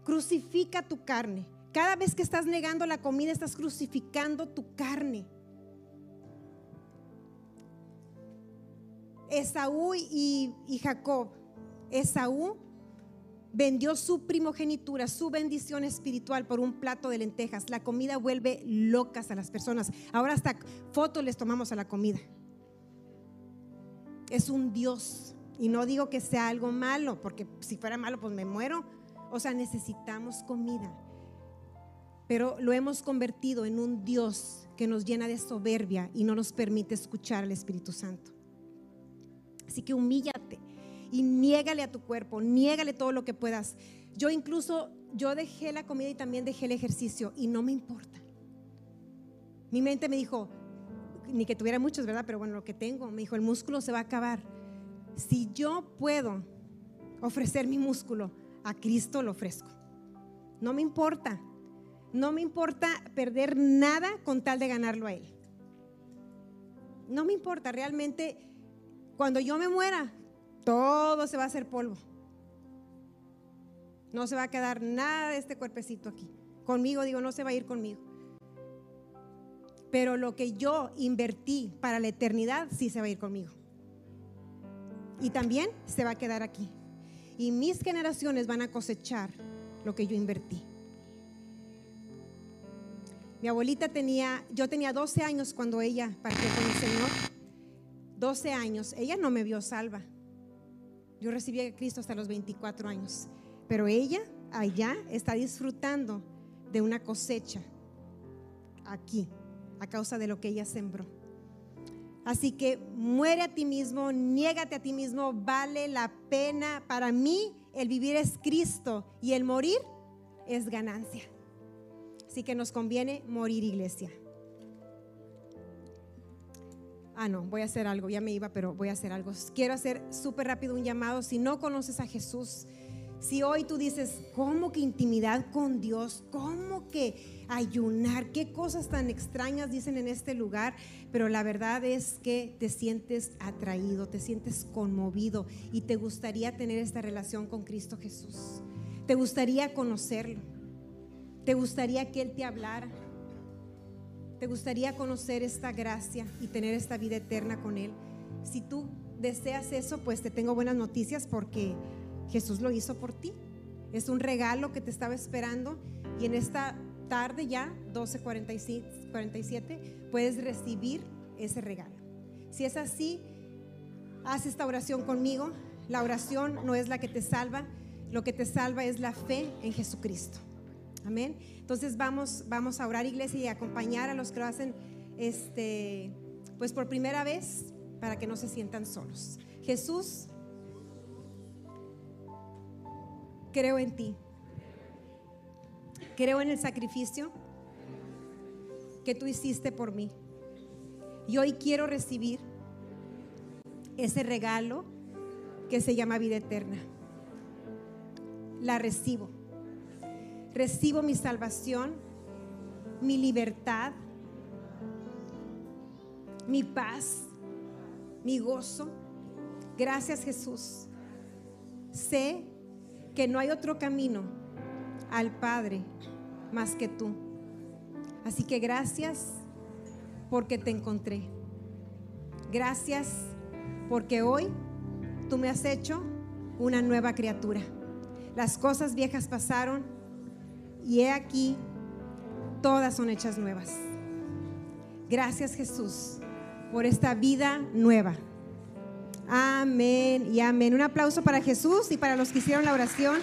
Crucifica tu carne. Cada vez que estás negando la comida, estás crucificando tu carne. Esaú y, y Jacob. Esaú vendió su primogenitura, su bendición espiritual por un plato de lentejas. La comida vuelve locas a las personas. Ahora hasta fotos les tomamos a la comida. Es un Dios. Y no digo que sea algo malo, porque si fuera malo, pues me muero. O sea, necesitamos comida. Pero lo hemos convertido en un Dios que nos llena de soberbia y no nos permite escuchar al Espíritu Santo. Así que humíllate y niégale a tu cuerpo, niégale todo lo que puedas. Yo incluso, yo dejé la comida y también dejé el ejercicio y no me importa. Mi mente me dijo, ni que tuviera muchos, ¿verdad? Pero bueno, lo que tengo, me dijo, el músculo se va a acabar. Si yo puedo ofrecer mi músculo, a Cristo lo ofrezco. No me importa. No me importa perder nada con tal de ganarlo a Él. No me importa, realmente, cuando yo me muera, todo se va a hacer polvo. No se va a quedar nada de este cuerpecito aquí. Conmigo, digo, no se va a ir conmigo. Pero lo que yo invertí para la eternidad, sí se va a ir conmigo. Y también se va a quedar aquí. Y mis generaciones van a cosechar lo que yo invertí. Mi abuelita tenía, yo tenía 12 años cuando ella partió con el Señor. 12 años. Ella no me vio salva. Yo recibí a Cristo hasta los 24 años, pero ella allá está disfrutando de una cosecha aquí, a causa de lo que ella sembró. Así que muere a ti mismo, niégate a ti mismo, vale la pena. Para mí el vivir es Cristo y el morir es ganancia. Así que nos conviene morir iglesia. Ah, no, voy a hacer algo, ya me iba, pero voy a hacer algo. Quiero hacer súper rápido un llamado. Si no conoces a Jesús, si hoy tú dices, ¿cómo que intimidad con Dios? ¿Cómo que ayunar? ¿Qué cosas tan extrañas dicen en este lugar? Pero la verdad es que te sientes atraído, te sientes conmovido y te gustaría tener esta relación con Cristo Jesús. Te gustaría conocerlo. Te gustaría que Él te hablara. ¿Te gustaría conocer esta gracia y tener esta vida eterna con Él? Si tú deseas eso, pues te tengo buenas noticias porque Jesús lo hizo por ti. Es un regalo que te estaba esperando y en esta tarde ya, 12:47, puedes recibir ese regalo. Si es así, haz esta oración conmigo. La oración no es la que te salva, lo que te salva es la fe en Jesucristo. Amén. Entonces vamos, vamos a orar iglesia y acompañar a los que lo hacen este, pues por primera vez para que no se sientan solos. Jesús, creo en ti. Creo en el sacrificio que tú hiciste por mí. Y hoy quiero recibir ese regalo que se llama vida eterna. La recibo recibo mi salvación, mi libertad mi paz, mi gozo. Gracias Jesús. Sé que no hay otro camino al Padre más que tú. Así que gracias porque te encontré. Gracias porque hoy tú me has hecho una nueva criatura. Las cosas viejas pasaron y he aquí, todas son hechas nuevas. Gracias Jesús por esta vida nueva. Amén y amén. Un aplauso para Jesús y para los que hicieron la oración.